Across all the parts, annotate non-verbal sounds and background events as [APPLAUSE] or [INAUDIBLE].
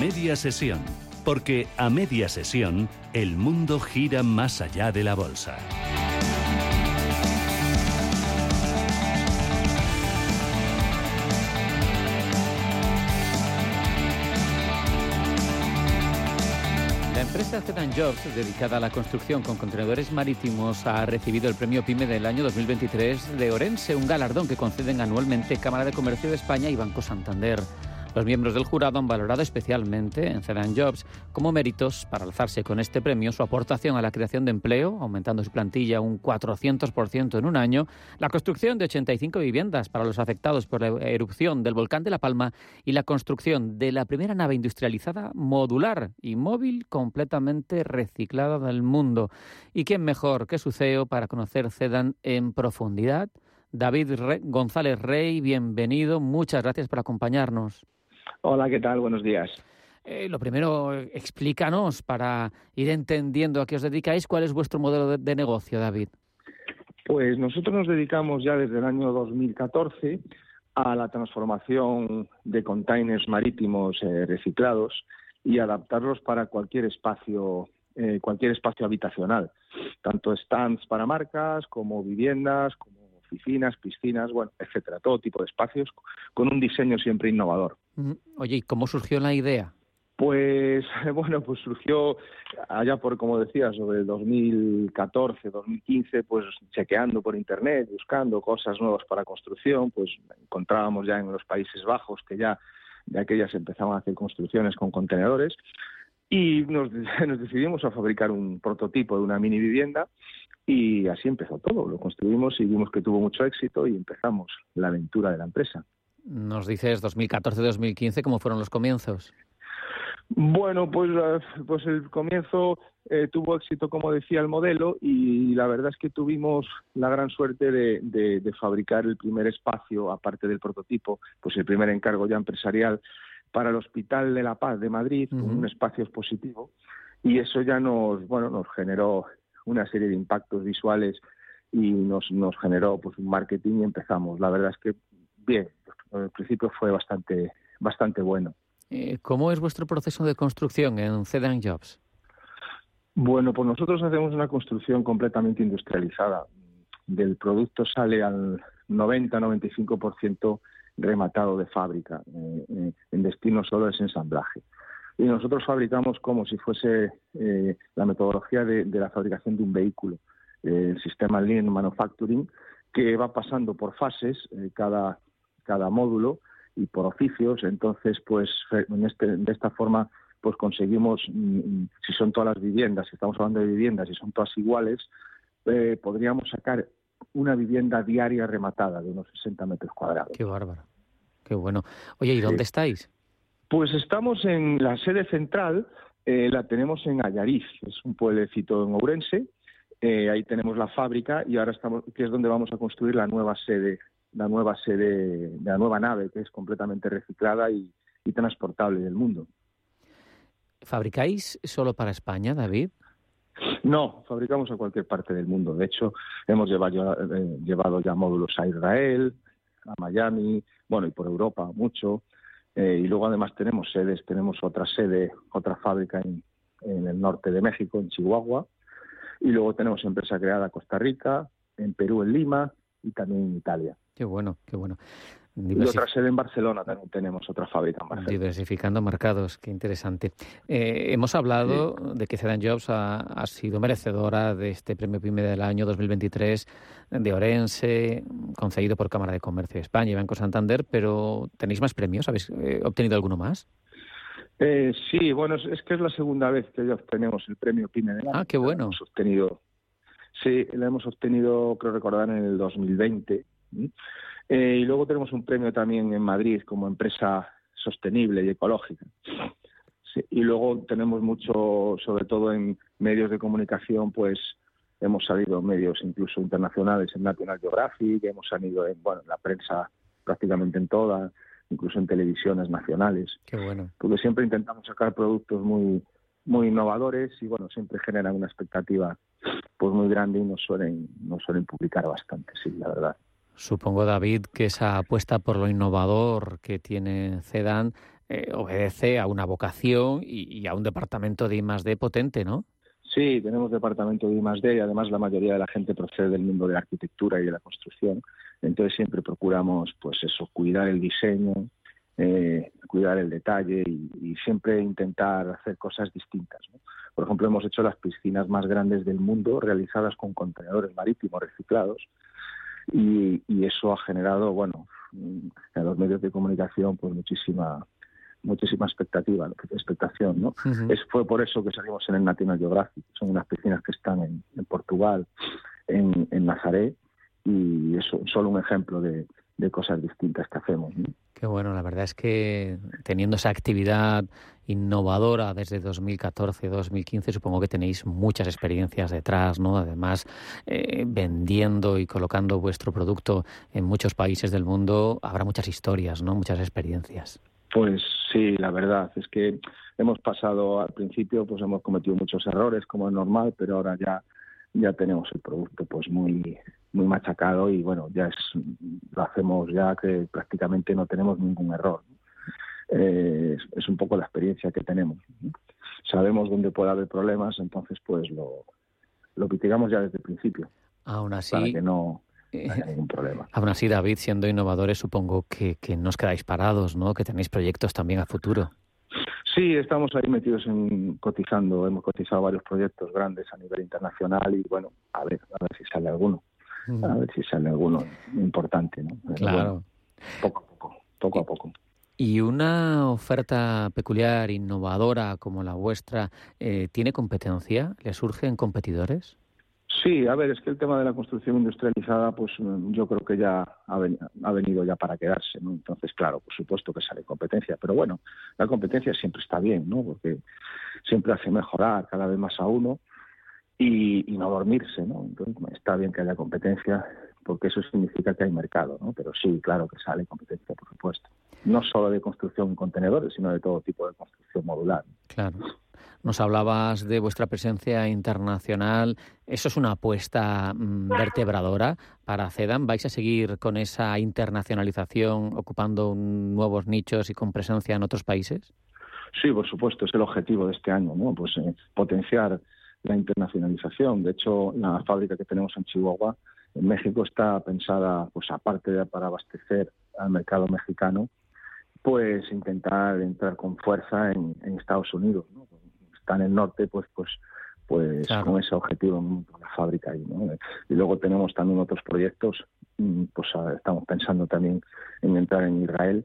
media sesión, porque a media sesión el mundo gira más allá de la bolsa. La empresa Zedan Jobs, dedicada a la construcción con contenedores marítimos, ha recibido el premio PYME del año 2023 de Orense, un galardón que conceden anualmente Cámara de Comercio de España y Banco Santander. Los miembros del jurado han valorado especialmente en Zedan Jobs como méritos para alzarse con este premio su aportación a la creación de empleo, aumentando su plantilla un 400% en un año, la construcción de 85 viviendas para los afectados por la erupción del volcán de La Palma y la construcción de la primera nave industrializada modular y móvil completamente reciclada del mundo. ¿Y quién mejor que su CEO para conocer Zedan en profundidad? David González Rey, bienvenido. Muchas gracias por acompañarnos. Hola, ¿qué tal? Buenos días. Eh, lo primero, explícanos para ir entendiendo a qué os dedicáis, cuál es vuestro modelo de, de, negocio, David. Pues nosotros nos dedicamos ya desde el año 2014 a la transformación de containers marítimos eh, reciclados y adaptarlos para cualquier espacio, eh, cualquier espacio habitacional, tanto stands para marcas como viviendas, como oficinas, piscinas, bueno, etcétera, todo tipo de espacios con un diseño siempre innovador. Oye, ¿y cómo surgió la idea? Pues [LAUGHS] bueno, pues surgió allá por, como decía, sobre el 2014, 2015, pues chequeando por internet, buscando cosas nuevas para construcción, pues encontrábamos ya en los Países Bajos que ya de aquellas empezaban a hacer construcciones con contenedores y nos, [LAUGHS] nos decidimos a fabricar un prototipo de una mini vivienda y así empezó todo. Lo construimos y vimos que tuvo mucho éxito y empezamos la aventura de la empresa. Nos dices 2014-2015, ¿cómo fueron los comienzos? Bueno, pues, pues el comienzo eh, tuvo éxito, como decía el modelo, y la verdad es que tuvimos la gran suerte de, de, de, fabricar el primer espacio, aparte del prototipo, pues el primer encargo ya empresarial para el Hospital de la Paz de Madrid, uh -huh. un espacio expositivo, y eso ya nos, bueno, nos generó una serie de impactos visuales y nos, nos generó pues un marketing y empezamos. La verdad es que bien, al principio fue bastante, bastante bueno. Eh, ¿Cómo es vuestro proceso de construcción en Zedan Jobs? Bueno, pues nosotros hacemos una construcción completamente industrializada. Del producto sale al 90-95% rematado de fábrica. Eh, eh, en destino solo es ensamblaje. Y nosotros fabricamos como si fuese eh, la metodología de, de, la fabricación de un vehículo, eh, el sistema Lean Manufacturing, que va pasando por fases eh, cada, cada módulo y por oficios. Entonces, pues en este, de esta forma, pues conseguimos, mm, si son todas las viviendas, si estamos hablando de viviendas y son todas iguales, eh, podríamos sacar una vivienda diaria rematada de unos 60 metros cuadrados. Qué bárbaro. Qué bueno. Oye, ¿y dónde sí. estáis? Pues estamos en la sede central, eh, la tenemos en Ayariz, es un pueblecito en Ourense, eh, ahí tenemos la fábrica y ahora estamos, que es donde vamos a construir la nueva sede, la nueva sede, la nueva nave, que es completamente reciclada y, y transportable del mundo. ¿Fabricáis solo para España, David? No, fabricamos a cualquier parte del mundo. De hecho, hemos llevado, eh, llevado ya módulos a Israel, a Miami, bueno, y por Europa mucho. Eh, y luego además tenemos sedes, tenemos otra sede, otra fábrica en, en, el norte de México, en Chihuahua, y luego tenemos empresa creada en Costa Rica, en Perú, en Lima y también en Italia. Qué bueno, qué bueno. Y otra sede en Barcelona también tenemos otra fábrica en Barcelona. Diversificando mercados, qué interesante. Eh, hemos hablado sí. de que Zedan Jobs ha, ha, sido merecedora de este premio PYME del año 2023 de Orense, concedido por Cámara de Comercio de España y Banco Santander, pero ¿tenéis más premios? ¿Habéis eh, obtenido alguno más? Eh, sí, bueno, es, es, que es la segunda vez que ya obtenemos el premio PYME del año. Ah, qué bueno. Hemos obtenido, sí, lo hemos obtenido, creo recordar, en el 2020. ¿sí? Eh, y luego tenemos un premio también en Madrid como empresa sostenible y ecológica. Sí, y luego tenemos mucho, sobre todo en medios de comunicación, pues hemos salido en medios incluso internacionales, en National Geographic, hemos salido en bueno, en la prensa prácticamente en toda, incluso en televisiones nacionales. Qué bueno. Porque siempre intentamos sacar productos muy muy innovadores y bueno, siempre generan una expectativa pues muy grande y nos suelen, nos suelen publicar bastante, sí, la verdad. Supongo, David, que esa apuesta por lo innovador que tiene CEDAN eh, obedece a una vocación y, a un departamento de I+D potente, ¿no? Sí, tenemos departamento de I+D y además la mayoría de la gente procede del mundo de la arquitectura y de la construcción. Entonces siempre procuramos, pues eso, cuidar el diseño, eh, cuidar el detalle y, siempre intentar hacer cosas distintas. Por ejemplo, hemos hecho las piscinas más grandes del mundo realizadas con contenedores marítimos reciclados y, eso ha generado, bueno, en los medios de comunicación, pues muchísima muchísima expectativa, expectación, ¿no? es, fue por eso que salimos en el National Geographic. Son unas piscinas que están en, Portugal, en, en Nazaret, y es solo un ejemplo de, de cosas distintas que hacemos. Qué bueno, la verdad es que teniendo esa actividad innovadora desde 2014-2015, supongo que tenéis muchas experiencias detrás, ¿no? Además, eh, vendiendo y colocando vuestro producto en muchos países del mundo, habrá muchas historias, ¿no? Muchas experiencias. Pues sí, la verdad es que hemos pasado al principio, pues hemos cometido muchos errores, como es normal, pero ahora ya ya tenemos el producto pues muy muy machacado y bueno, ya es, lo hacemos ya que prácticamente no tenemos ningún error. Eh, es, un poco la experiencia que tenemos. Sabemos dónde puede haber problemas, entonces pues lo, lo mitigamos ya desde el principio. Aún así, para que no, haya ningún problema. Aún así, David, siendo innovadores, supongo que, que no os quedáis parados, ¿no? Que tenéis proyectos también a futuro. Sí, estamos ahí metidos en cotizando. Hemos cotizado varios proyectos grandes a nivel internacional y bueno, a ver, a ver si sale alguno a ver si sale alguno importante, ¿no? claro. poco a poco, poco a poco. ¿Y una oferta peculiar, innovadora como la vuestra, eh, tiene competencia? ¿Le surgen competidores? Sí, a ver, es que el tema de la construcción industrializada, pues mm, yo creo que ya ha, venido ya para quedarse, ¿no? Entonces, claro, por supuesto que sale competencia, pero bueno, la competencia siempre está bien, ¿no? Porque siempre hace mejorar cada vez más a uno y, no dormirse, ¿no? Entonces, está bien que haya competencia porque eso significa que hay mercado, ¿no? Pero sí, claro que sale competencia, por supuesto. No solo de construcción en contenedores, sino de todo tipo de construcción modular. Claro. Nos hablabas de vuestra presencia internacional. ¿Eso es una apuesta mm, vertebradora para CEDAM? ¿Vais a seguir con esa internacionalización, ocupando nuevos nichos y con presencia en otros países? Sí, por supuesto, es el objetivo de este año, ¿no? Pues eh, potenciar la internacionalización. De hecho, la fábrica que tenemos en Chihuahua, en México, está pensada, pues aparte de para abastecer al mercado mexicano, pues intentar entrar con fuerza en, Estados Unidos. ¿no? Está en el norte, pues, pues, pues con ese objetivo la fábrica ahí. ¿no? Y luego tenemos también otros proyectos, mm, pues estamos pensando también en entrar en Israel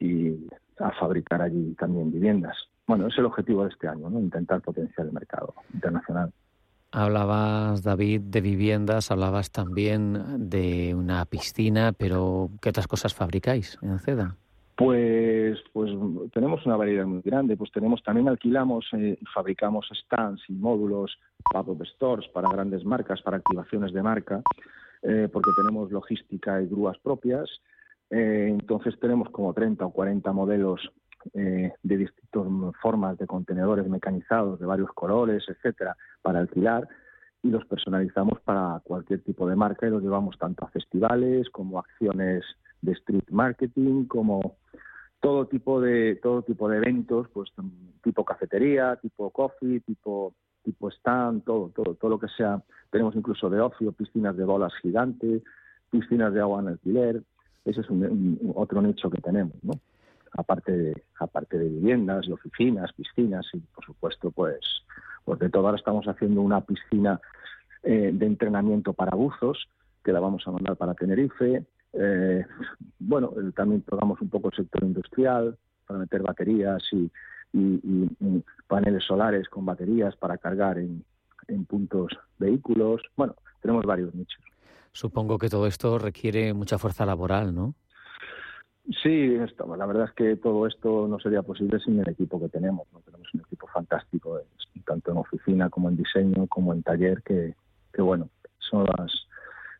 y a fabricar allí también viviendas. Bueno, es el objetivo de este año, ¿no? intentar potenciar el mercado internacional. Hablabas, David, de viviendas, hablabas también de una piscina, pero ¿qué otras cosas fabricáis en CEDA? Pues, pues tenemos una variedad muy grande. Pues tenemos también alquilamos eh, fabricamos stands y módulos, pop-up stores para grandes marcas, para activaciones de marca, eh, porque tenemos logística y grúas propias. Eh, entonces tenemos como 30 o 40 modelos de distintas formas de contenedores mecanizados de varios colores, etcétera, para alquilar y los personalizamos para cualquier tipo de marca y los llevamos tanto a festivales como acciones de street marketing como todo tipo de todo tipo de eventos pues tipo cafetería tipo coffee tipo tipo stand todo todo todo lo que sea tenemos incluso de ocio piscinas de bolas gigantes piscinas de agua en alquiler ese es un otro nicho que tenemos no aparte de, aparte de viviendas y oficinas, piscinas y, por supuesto, pues, pues de todo. Ahora estamos haciendo una piscina eh, de entrenamiento para buzos que la vamos a mandar para Tenerife. Eh, bueno, también tocamos un poco el sector industrial para meter baterías y, paneles solares con baterías para cargar en, en puntos vehículos. Bueno, tenemos varios nichos. Supongo que todo esto requiere mucha fuerza laboral, ¿no? Sí, esto, la verdad es que todo esto no sería posible sin el equipo que tenemos. ¿no? Tenemos un equipo fantástico, tanto en oficina como en diseño, como en taller, que, que bueno, son, las,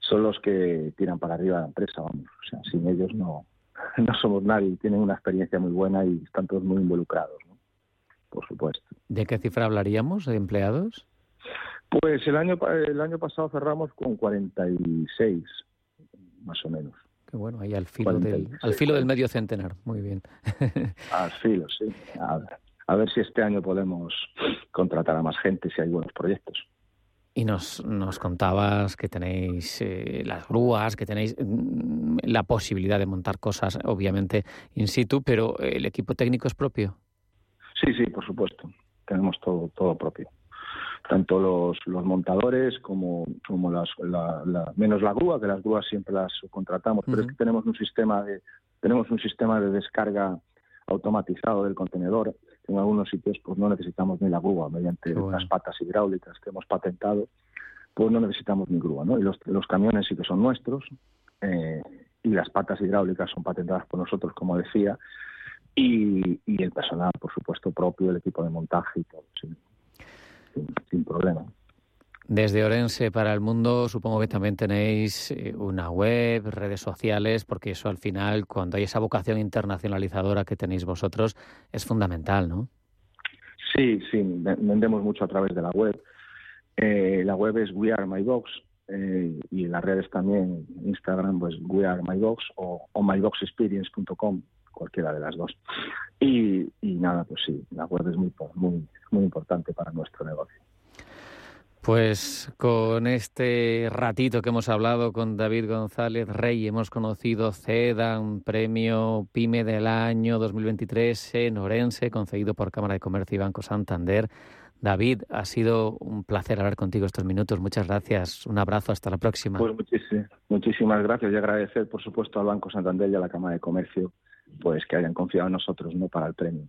son los que tiran para arriba la empresa, vamos. O sea, sin ellos no, [LAUGHS] no somos nadie. Tienen una experiencia muy buena y están todos muy involucrados, ¿no? por supuesto. ¿De qué cifra hablaríamos de empleados? Pues el año, el año pasado cerramos con 46, más o menos. Qué bueno, ahí al filo, del, al filo del medio centenar. Muy bien. [LAUGHS] al filo, sí. A ver, si este año podemos contratar a más gente si hay buenos proyectos. Y nos, nos contabas que tenéis eh, las grúas, que tenéis mm, la posibilidad de montar cosas, obviamente, in situ, pero ¿el equipo técnico es propio? Sí, sí, por supuesto. Tenemos todo, todo propio tanto los, los montadores como, como las, la, menos la grúa, que las grúas siempre las subcontratamos, pero es que tenemos un sistema de tenemos un sistema de descarga automatizado del contenedor. En algunos sitios pues no necesitamos ni la grúa, mediante las patas hidráulicas que hemos patentado, pues no necesitamos ni grúa, ¿no? Y los, los camiones sí que son nuestros eh, y las patas hidráulicas son patentadas por nosotros, como decía, y, y el personal, por supuesto, propio, el equipo de montaje y todo. ¿sí? sin, problema. Desde Orense para el mundo, supongo que también tenéis eh, una web, redes sociales, porque eso al final, cuando hay esa vocación internacionalizadora que tenéis vosotros, es fundamental, ¿no? Sí, sí, vendemos mucho a través de la web. Eh, la web es We Are My Box eh, y las redes también, Instagram, pues We Are My Box o, o myboxexperience.com, cualquiera de las dos. Y, y, nada, pues sí, la web es muy, muy importante para nuestro negocio. Pues con este ratito que hemos hablado con David González Rey, hemos conocido CEDAN, premio PYME del año 2023 en Orense, concedido por Cámara de Comercio y Banco Santander. David, ha sido un placer hablar contigo estos minutos. Muchas gracias. Un abrazo. Hasta la próxima. Pues muchísimas gracias y agradecer, por supuesto, al Banco Santander y a la Cámara de Comercio pues que hayan confiado en nosotros no para el premio.